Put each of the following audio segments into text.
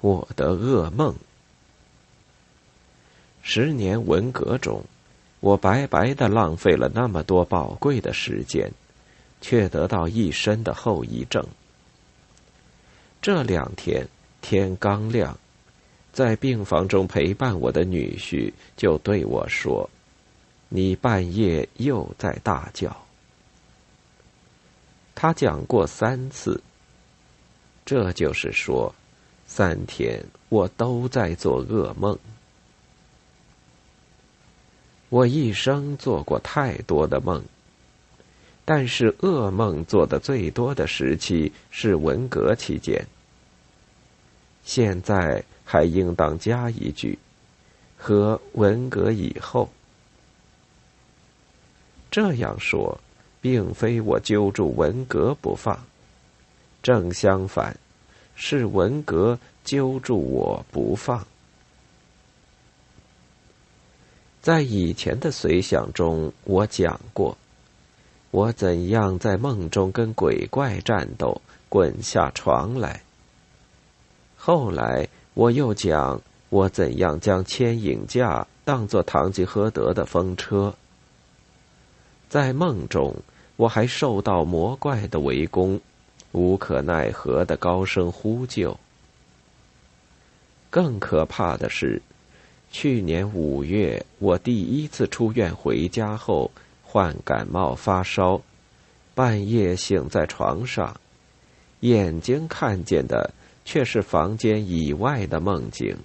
我的噩梦。十年文革中，我白白的浪费了那么多宝贵的时间，却得到一身的后遗症。这两天天刚亮，在病房中陪伴我的女婿就对我说：“你半夜又在大叫。”他讲过三次，这就是说。三天，我都在做噩梦。我一生做过太多的梦，但是噩梦做的最多的时期是文革期间。现在还应当加一句：和文革以后。这样说，并非我揪住文革不放，正相反。是文革揪住我不放。在以前的随想中，我讲过，我怎样在梦中跟鬼怪战斗，滚下床来。后来我又讲，我怎样将牵引架当作堂吉诃德的风车。在梦中，我还受到魔怪的围攻。无可奈何的高声呼救。更可怕的是，去年五月我第一次出院回家后，患感冒发烧，半夜醒在床上，眼睛看见的却是房间以外的梦境。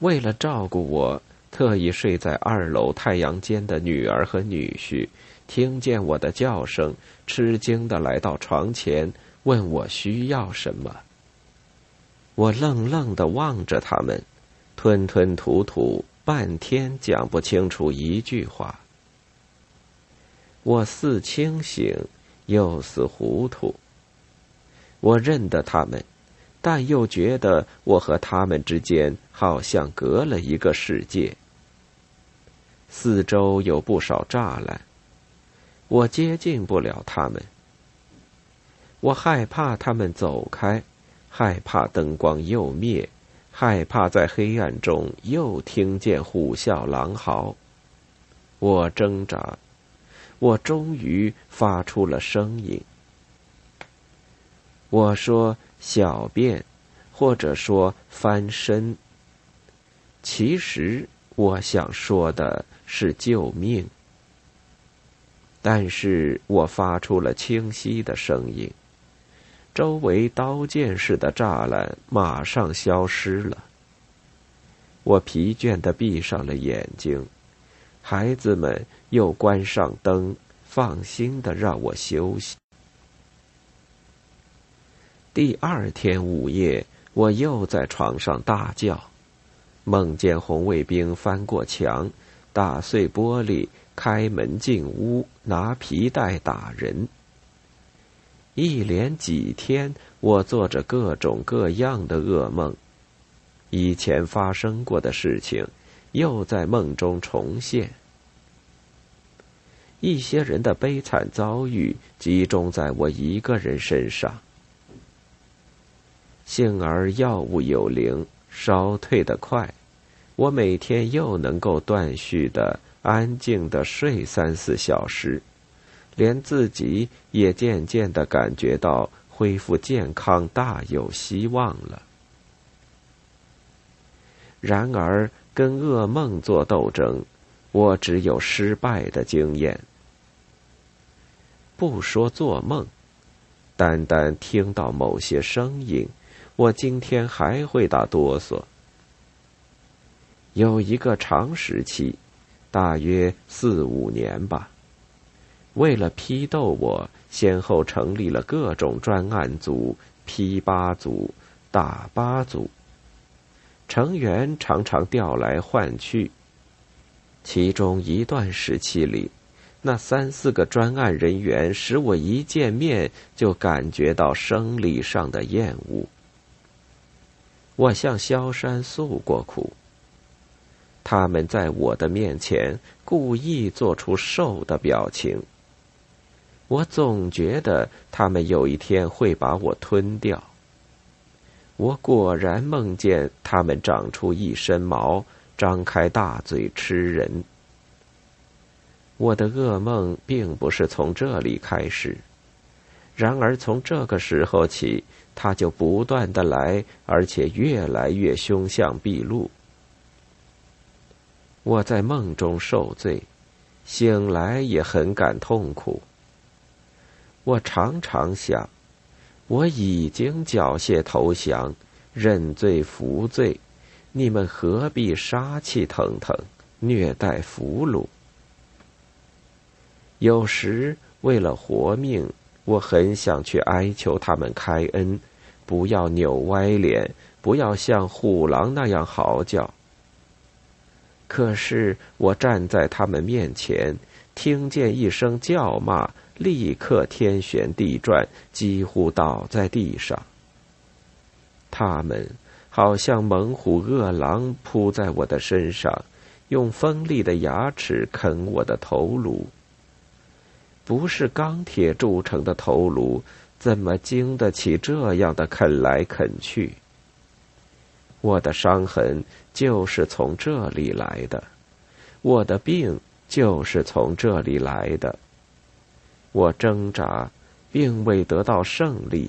为了照顾我，特意睡在二楼太阳间的女儿和女婿。听见我的叫声，吃惊的来到床前，问我需要什么。我愣愣的望着他们，吞吞吐吐，半天讲不清楚一句话。我似清醒，又似糊涂。我认得他们，但又觉得我和他们之间好像隔了一个世界。四周有不少栅栏。我接近不了他们，我害怕他们走开，害怕灯光又灭，害怕在黑暗中又听见虎啸狼嚎。我挣扎，我终于发出了声音。我说小便，或者说翻身。其实我想说的是救命。但是我发出了清晰的声音，周围刀剑似的栅栏马上消失了。我疲倦的闭上了眼睛，孩子们又关上灯，放心的让我休息。第二天午夜，我又在床上大叫，梦见红卫兵翻过墙，打碎玻璃。开门进屋，拿皮带打人。一连几天，我做着各种各样的噩梦，以前发生过的事情又在梦中重现。一些人的悲惨遭遇集中在我一个人身上。幸而药物有灵，烧退得快，我每天又能够断续的。安静的睡三四小时，连自己也渐渐的感觉到恢复健康大有希望了。然而，跟噩梦做斗争，我只有失败的经验。不说做梦，单单听到某些声音，我今天还会打哆嗦。有一个长时期。大约四五年吧。为了批斗我，先后成立了各种专案组、批八组、打八组，成员常常调来换去。其中一段时期里，那三四个专案人员使我一见面就感觉到生理上的厌恶。我向萧山诉过苦。他们在我的面前故意做出瘦的表情，我总觉得他们有一天会把我吞掉。我果然梦见他们长出一身毛，张开大嘴吃人。我的噩梦并不是从这里开始，然而从这个时候起，它就不断的来，而且越来越凶相毕露。我在梦中受罪，醒来也很感痛苦。我常常想。我已经缴械投降，认罪服罪，你们何必杀气腾腾，虐待俘虏？有时为了活命，我很想去哀求他们开恩，不要扭歪脸，不要像虎狼那样嚎叫。可是我站在他们面前，听见一声叫骂。立刻天旋地转，几乎倒在地上。他们好像猛虎恶狼扑在我的身上，用锋利的牙齿啃我的头颅。不是钢铁铸成的头颅，怎么经得起这样的啃来啃去？我的伤痕就是从这里来的，我的病就是从这里来的。我挣扎，并未得到胜利；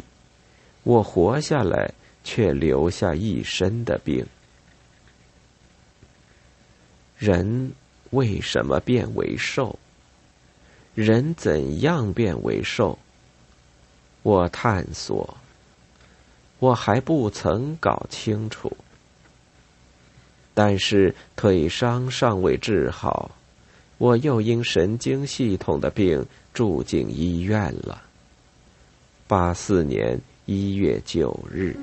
我活下来，却留下一身的病。人为什么变为兽？人怎样变为兽？我探索，我还不曾搞清楚。但是腿伤尚未治好。我又因神经系统的病住进医院了。八四年一月九日。